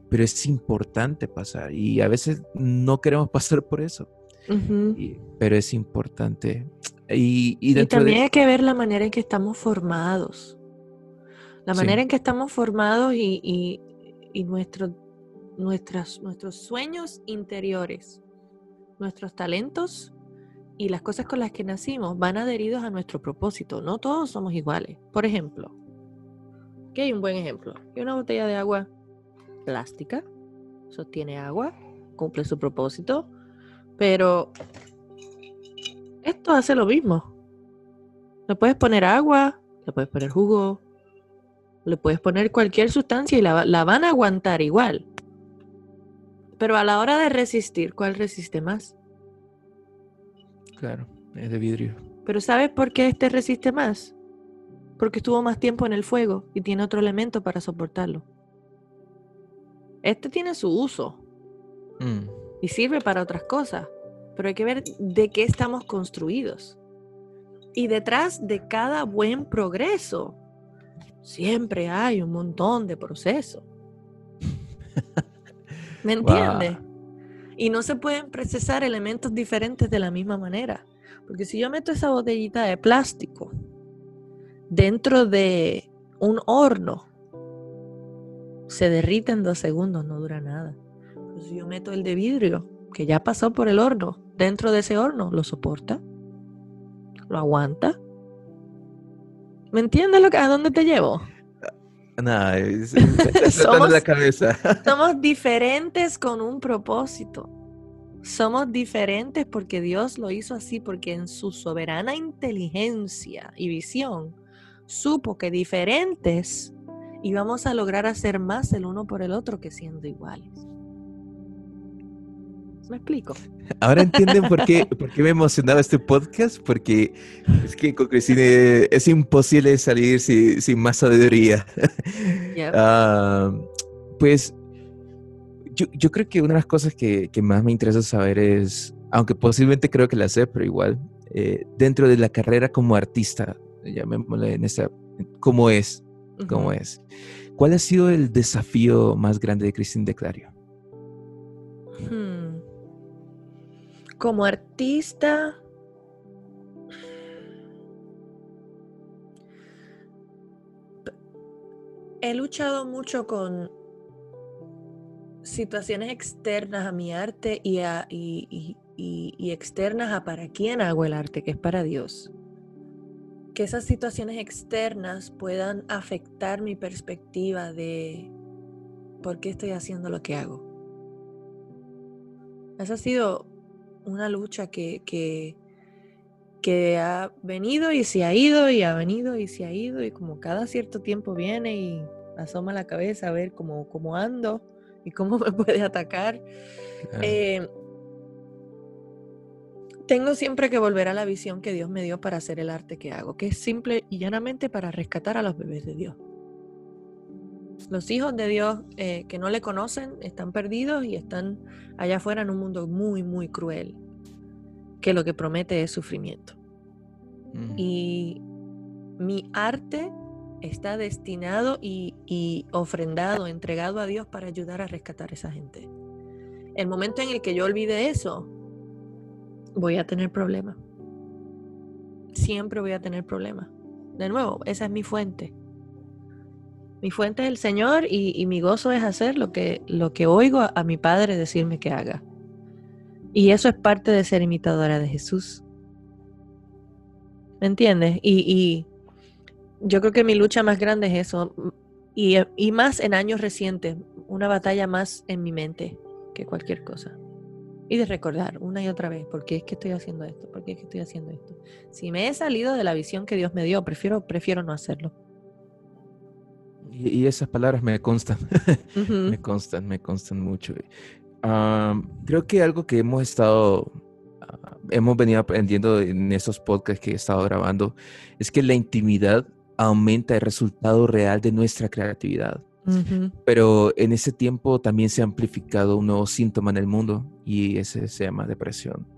pero es importante pasar y a veces no queremos <laughs> pasar por eso. pero es importante. Y, y, también hay que ver la manera en que estamos formados. La manera en que estamos formados y, y, nuestros sueños interiores, nuestros talentos y las cosas con las que nacimos van adheridos a nuestro propósito. No todos somos iguales. Por ejemplo, aquí hay un buen ejemplo. Hay una botella de agua plástica, sostiene agua, cumple su propósito, pero esto hace lo mismo. Le puedes poner agua, le puedes poner jugo, le puedes poner cualquier sustancia y la, van a aguantar igual. Pero a la hora de resistir, ¿cuál resiste más? Claro, es de vidrio. Pero ¿sabes por qué este resiste más? Porque estuvo más tiempo en el fuego y tiene otro elemento para soportarlo. Este tiene su uso mm. y sirve para otras cosas, pero hay que ver de qué estamos construidos. Y detrás de cada buen progreso siempre hay un montón de procesos. ¿Me <laughs> entiendes? Y no se pueden procesar elementos diferentes de la misma manera. Porque si yo meto esa botellita de plástico dentro de un horno, se derrite en dos segundos, no dura nada. Pero si yo meto el de vidrio, que ya pasó por el horno, dentro de ese horno, lo soporta, lo aguanta ¿Me entiendes lo que, a dónde te llevo? Nada, <laughs> somos, la cabeza. somos diferentes con un propósito. Somos diferentes porque Dios lo hizo así, porque en su soberana inteligencia y visión supo que diferentes íbamos a lograr hacer más el uno por el otro que siendo iguales. ¿Me explico? Ahora entienden por qué, <laughs> por qué me emocionaba este podcast, porque es que con Cristina es imposible salir sin, más sabiduría. <laughs> Ah, pues yo, creo que una de las cosas que, más me interesa saber es, aunque posiblemente creo que la sé, pero igual, eh, dentro de la carrera como artista, llamémosle en esa, ¿cómo es? ¿Cómo es? ¿Cuál ha sido el desafío más grande de Cristina de Clario? Hmm como artista, he luchado mucho con situaciones externas a mi arte y, y, externas a para quién hago el arte, que es para Dios. Que esas situaciones externas puedan afectar mi perspectiva de por qué estoy haciendo lo que hago. Esa ha sido una lucha que, que, que ha venido y se ha ido y ha venido y se ha ido y como cada cierto tiempo viene y asoma la cabeza a ver cómo, cómo ando y cómo <laughs> me puede atacar. Eh, tengo siempre que volver a la visión que Dios me dio para hacer el arte que hago, que es simple y llanamente para rescatar a los bebés de Dios. Los hijos de Dios eh, que no le conocen están perdidos y están allá afuera en un mundo muy, muy cruel, que lo que promete es sufrimiento. Y mi arte está destinado y, y, ofrendado, entregado a Dios para ayudar a rescatar a esa gente. El momento en el que yo olvide eso, voy a tener problemas. Siempre voy a tener problemas. De nuevo, esa es mi fuente. Mi fuente es el Señor y, mi gozo es hacer lo que, lo que oigo a, mi Padre decirme que haga. Y eso es parte de ser imitadora de Jesús. ¿Me entiendes? Y, yo creo que mi lucha más grande es eso. Y, y, más en años recientes, una batalla más en mi mente que cualquier cosa. Y de recordar una y otra vez, ¿por qué es que estoy haciendo esto? ¿Por qué es que estoy haciendo esto? Si me he salido de la visión que Dios me dio, prefiero, prefiero no hacerlo. Y, esas palabras me constan, <laughs> me constan, me constan mucho. creo que algo que hemos estado, ah, hemos venido aprendiendo en esos podcasts que he estado grabando, es que la intimidad aumenta el resultado real de nuestra creatividad. Pero en ese tiempo también se ha amplificado un nuevo síntoma en el mundo y ese se llama depresión.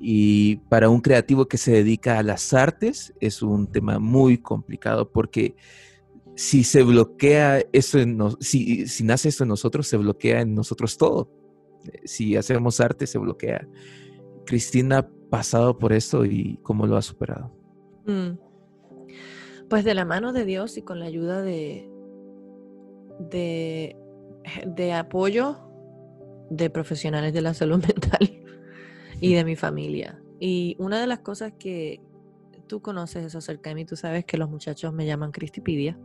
Y para un creativo que se dedica a las artes es un tema muy complicado porque si se bloquea eso en si, si nace eso en nosotros, se bloquea en nosotros todo. Si hacemos arte, se bloquea. Cristina ha pasado por esto y cómo lo ha superado? Mm. Pues de la mano de Dios y con la ayuda de, de, de apoyo de profesionales de la salud <laughs> mental y de mi familia. Y una de las cosas que tú conoces eso acerca de mí, tú sabes que los muchachos me llaman Cristipidia.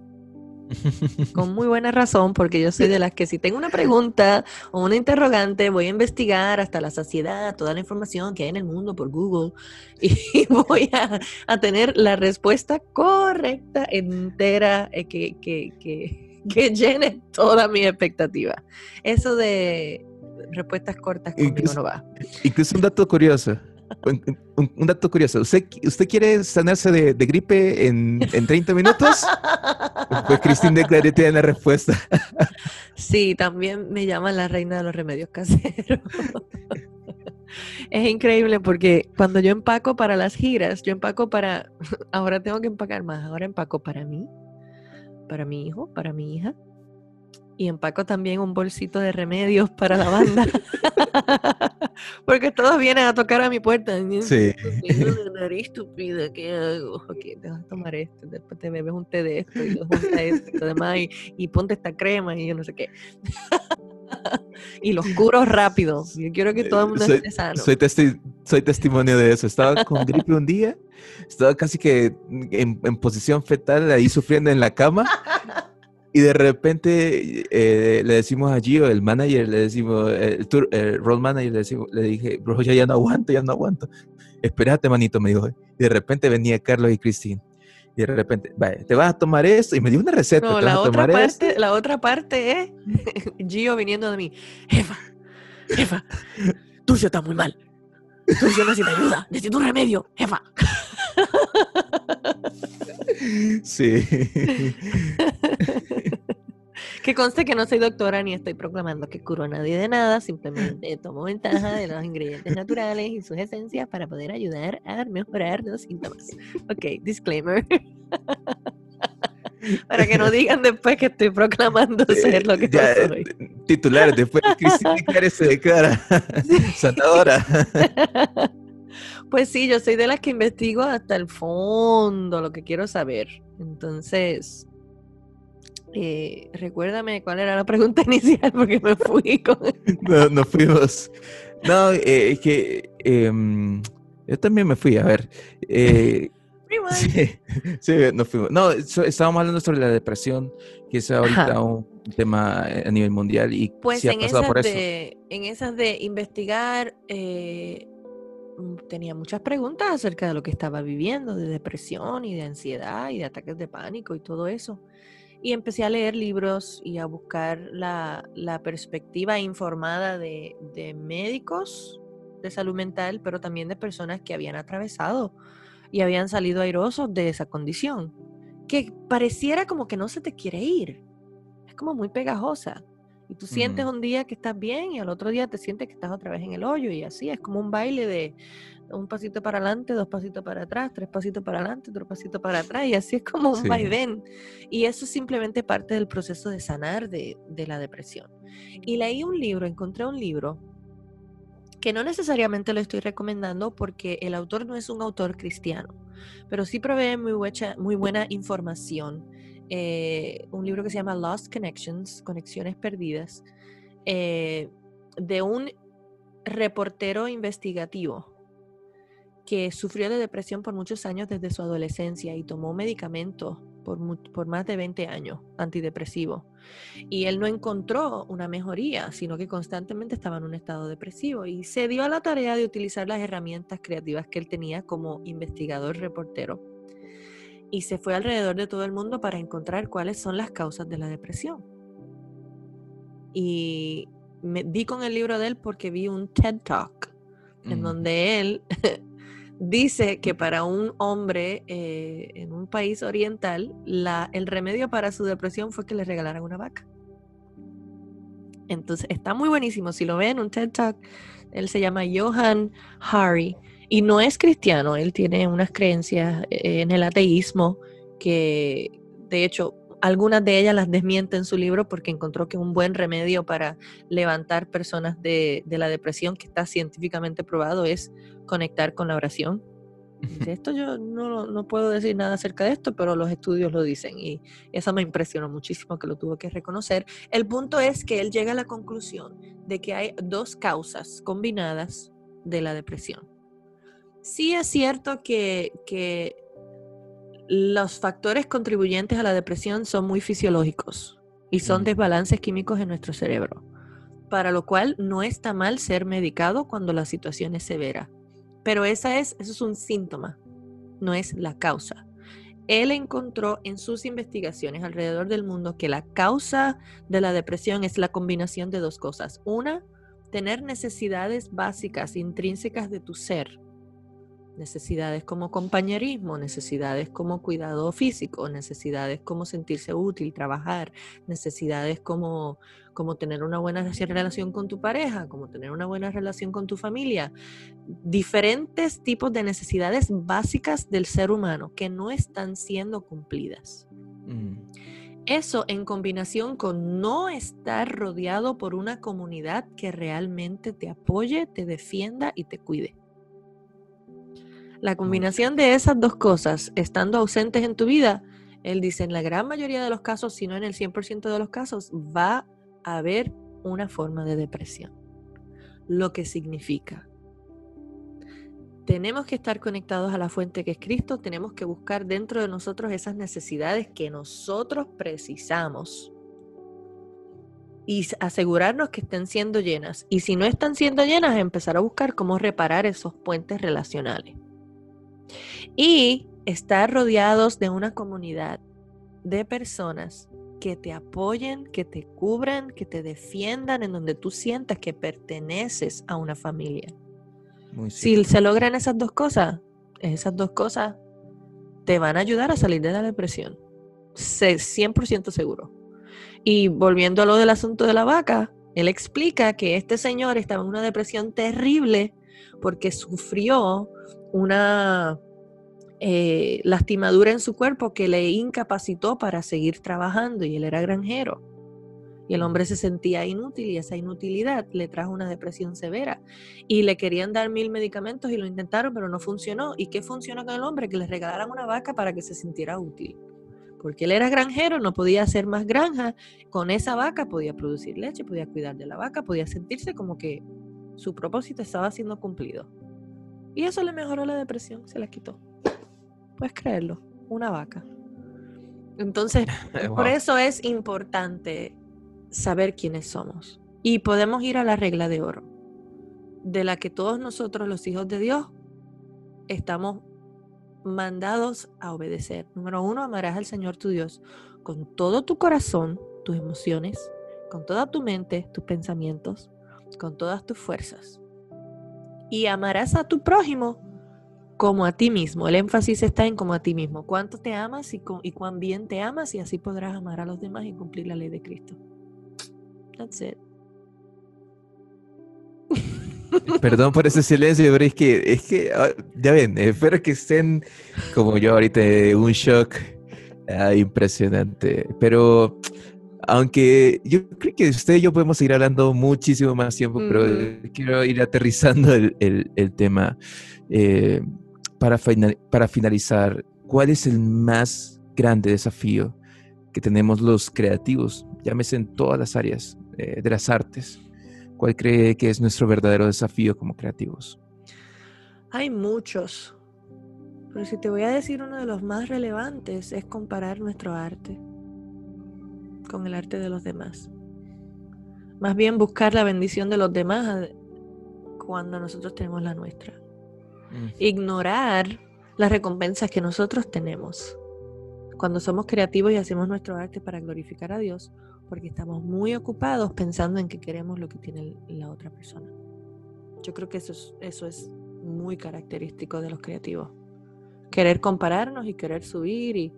Con muy buena razón, porque yo soy de las que si tengo una pregunta o una interrogante, voy a investigar hasta la saciedad toda la información que hay en el mundo por Google y <laughs> voy a, tener la respuesta correcta, entera, eh, que, que, que, que llene toda mi expectativa. Eso de respuestas cortas conmigo no va. Incluso un dato curioso un, dato curioso. ¿Usted, usted quiere sanarse de, gripe en, 30 minutos? Pues Cristina de tiene la respuesta. Sí, también me llaman la reina de los remedios caseros. Es increíble porque cuando yo empaco para las giras, yo empaco para, ahora tengo que empacar más, ahora empaco para mí, para mi hijo, para mi hija, y empaco también un bolsito de remedios para la banda. <laughs> Porque todos vienen a tocar a mi puerta. Sí. estúpida, ¿qué hago? Ok, déjame tomar esto, después te bebes un té de esto y junta esto y demás y, ponte esta crema y yo no sé qué. <laughs> y los curos rápido. Yo quiero que todo el mundo esté sano. Soy, soy, testimonio de eso. Estaba con gripe un día, estaba casi que en, en posición fetal ahí sufriendo en la cama y de repente eh, le decimos a Gio, el manager, le decimos, el, tour, el road manager, le, decimos, le dije, bro, ya, ya no aguanto, ya no aguanto. Espérate, manito, me dijo. Y de repente venía Carlos y Cristina. Y de repente, te vas a tomar esto. Y me dio una receta. No, la, otra parte, la otra parte es <laughs> Gio viniendo de mí. Jefa, jefa, tuyo está muy mal. Tuyo necesita ayuda. Necesito un remedio, jefa. <laughs> Sí. <laughs> que conste que no soy doctora ni estoy proclamando que curo a nadie de nada, simplemente <laughs> tomo ventaja de los ingredientes naturales y sus esencias para poder ayudar a mejorar los síntomas. Ok, disclaimer. <laughs> para que no <laughs> digan después que estoy proclamando ser lo que ya, soy. Titulares, después Cristina se declara sanadora. Pues sí, yo soy de las que investigo hasta el fondo lo que quiero saber. Entonces, eh, recuérdame cuál era la pregunta <laughs> inicial porque me fui con... <laughs> no, nos fuimos. No, eh, es que em, yo también me fui, a ver. Eh, <laughs> sí, sí, nos fuimos. No, estábamos hablando sobre la depresión, que es ahorita un tema a nivel mundial y pues en, esas de, en esas de investigar eh, Mm, tenía muchas preguntas acerca de lo que estaba viviendo, de depresión y de ansiedad y de ataques de pánico y todo eso. Y empecé a leer libros y a buscar la, perspectiva informada de, de, médicos de salud mental, pero también de personas que habían atravesado y habían salido airosos de esa condición, que pareciera como que no se te quiere ir. Es como muy pegajosa. Y tú sientes un día que estás bien y al otro día te sientes que estás otra vez en el hoyo y así es como un baile de un pasito para adelante, dos pasitos para atrás, tres pasitos para adelante, otro pasito para atrás y así es como un vaivén. Y eso es simplemente parte del proceso de sanar de, de la depresión. Y leí un libro, encontré un libro que no necesariamente lo estoy recomendando porque el autor no es un autor cristiano, pero sí provee muy, muy buena información eh, un libro que se llama Lost Connections, Conexiones Perdidas, eh, de un reportero investigativo que sufrió de depresión por muchos años desde su adolescencia y tomó medicamentos por, por, más de 20 años, antidepresivo. Y él no encontró una mejoría, sino que constantemente estaba en un estado depresivo y se dio a la tarea de utilizar las herramientas creativas que él tenía como investigador reportero y se fue alrededor de todo el mundo para encontrar cuáles son las causas de la depresión. Y me di con el libro de él porque vi un TED Talk en donde él <laughs> dice que para un hombre eh, en un país oriental, el remedio para su depresión fue que le regalaran una vaca. Entonces está muy buenísimo. Si lo ven, un TED Talk, él se llama Johan Hari y no es cristiano, él tiene unas creencias eh, en el ateísmo que, de hecho, algunas de ellas las desmiente en su libro porque encontró que un buen remedio para levantar personas de, la depresión, que está científicamente probado, es conectar con la oración. <laughs> De esto yo no, no, puedo decir nada acerca de esto, pero los estudios lo dicen y eso me impresionó muchísimo que lo tuvo que reconocer. El punto es que él llega a la conclusión de que hay dos causas combinadas de la depresión. Sí es cierto que, que los factores contribuyentes a la depresión son muy fisiológicos y son desbalances químicos en nuestro cerebro, para lo cual no está mal ser medicado cuando la situación es severa. Pero esa es, eso es un síntoma, no es la causa. Él encontró en sus investigaciones alrededor del mundo que la causa de la depresión es la combinación de dos cosas. Una, tener necesidades básicas, intrínsecas de tu ser, necesidades como compañerismo, necesidades como cuidado físico, necesidades como sentirse útil, trabajar, necesidades como, como tener una buena relación con tu pareja, como tener una buena relación con tu familia, diferentes tipos de necesidades básicas del ser humano que no están siendo cumplidas. Mm. Eso en combinación con no estar rodeado por una comunidad que realmente te apoye, te defienda y te cuide. La combinación de esas dos cosas, estando ausentes en tu vida, él dice, en la gran mayoría de los casos, si no en el 100% de los casos, va a haber una forma de depresión. Lo que significa, tenemos que estar conectados a la fuente que es Cristo, tenemos que buscar dentro de nosotros esas necesidades que nosotros precisamos y asegurarnos que estén siendo llenas. Y si no están siendo llenas, empezar a buscar cómo reparar esos puentes relacionales. Y estar rodeados de una comunidad de personas que te apoyen, que te cubran, que te defiendan, en donde tú sientas que perteneces a una familia. si se logran esas dos cosas, esas dos cosas te van a ayudar a salir de la depresión. 100% seguro. Y volviendo a lo del asunto de la vaca, él explica que este señor estaba en una depresión terrible porque sufrió una eh, lastimadura en su cuerpo que le incapacitó para seguir trabajando y él era granjero. Y el hombre se sentía inútil y esa inutilidad le trajo una depresión severa. Y le querían dar mil medicamentos y lo intentaron, pero no funcionó. ¿Y qué funcionó con el hombre? Que le regalaran una vaca para que se sintiera útil. Porque él era granjero, no podía hacer más granja. Con esa vaca podía producir leche, podía cuidar de la vaca, podía sentirse como que su propósito estaba siendo cumplido. Y eso le mejoró la depresión, se la quitó. Puedes creerlo, una vaca. Entonces, <laughs> por eso es importante saber quiénes somos. Y podemos ir a la regla de oro, de la que todos nosotros, los hijos de Dios, estamos mandados a obedecer. Número uno, amarás al Señor tu Dios con todo tu corazón, tus emociones, con toda tu mente, tus pensamientos, con todas tus fuerzas y amarás a tu prójimo como a ti mismo. El énfasis está en como a ti mismo. Cuánto te amas y, y cuán bien te amas y así podrás amar a los demás y cumplir la ley de Cristo. That's it. <laughs> Perdón por ese silencio, pero es que, es que, ah, ya ven, espero que estén como yo ahorita, un shock ah, impresionante. Pero aunque yo creo que usted y yo podemos seguir hablando muchísimo más tiempo, pero quiero ir aterrizando el, tema. Eh, para, para finalizar, ¿cuál es el más grande desafío que tenemos los creativos? Llámese en todas las áreas eh, de las artes. ¿Cuál cree que es nuestro verdadero desafío como creativos? Hay muchos, pero si te voy a decir uno de los más relevantes es comparar nuestro arte con el arte de los demás. Más bien buscar la bendición de los demás cuando nosotros tenemos la nuestra. Mm. Ignorar las recompensas que nosotros tenemos cuando somos creativos y hacemos nuestro arte para glorificar a Dios, porque estamos muy ocupados pensando en que queremos lo que tiene la otra persona. Yo creo que eso es, eso es muy característico de los creativos. Querer compararnos y querer subir y,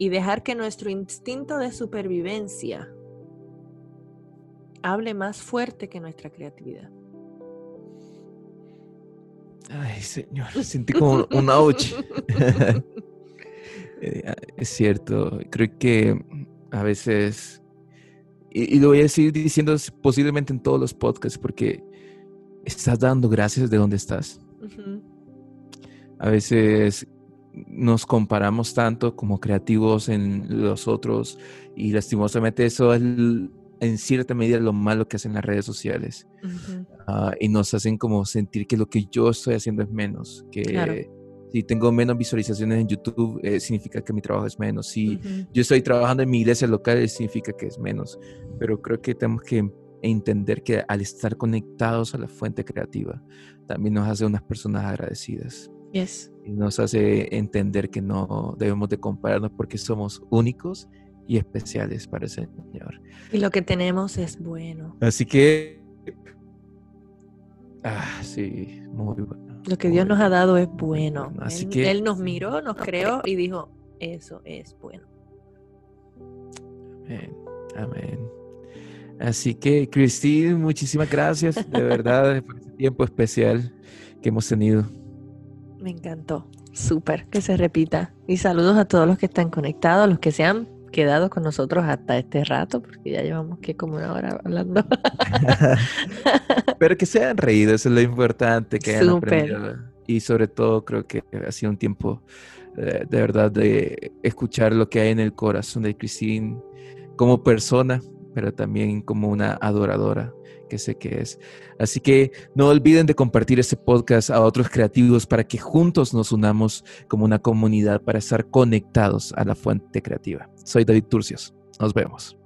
y dejar que nuestro instinto de supervivencia hable más fuerte que nuestra creatividad. Ay, señor, <laughs> sentí como un ouch. <laughs> Eh, es cierto, creo que a veces, y, lo voy a seguir diciendo posiblemente en todos los podcasts, porque estás dando gracias de donde estás. A veces nos comparamos tanto como creativos en los otros y lastimosamente eso es en cierta medida lo malo que hacen las redes sociales ah, y nos hacen como sentir que lo que yo estoy haciendo es menos, que si tengo menos visualizaciones en YouTube eh, significa que mi trabajo es menos, si yo estoy trabajando en mi iglesia local significa que es menos, pero creo que tenemos que entender que al estar conectados a la fuente creativa también nos hace unas personas agradecidas. Yes. Y nos hace entender que no debemos de compararnos porque somos únicos y especiales para el Señor. Y lo que tenemos es bueno. Así que, ah, sí, muy bueno. Lo que Dios nos ha dado es bueno. Así él, que, él nos miró, nos creó y dijo, eso es bueno. Amén. Amén. Así que, Cristina, muchísimas gracias, de verdad, por este tiempo especial que hemos tenido. Me encantó. Súper, que se repita. Y saludos a todos los que están conectados, los que se han quedado con nosotros hasta este rato, porque ya llevamos que como una hora hablando. <laughs> Pero que se hayan reído, eso es lo importante, que hayan aprendido. Y sobre todo creo que ha sido un tiempo eh, de verdad de escuchar lo que hay en el corazón de Christine como persona, pero también como una adoradora que sé que es. Así que no olviden de compartir este podcast a otros creativos para que juntos nos unamos como una comunidad para estar conectados a la fuente creativa. Soy David Turcios. Nos vemos.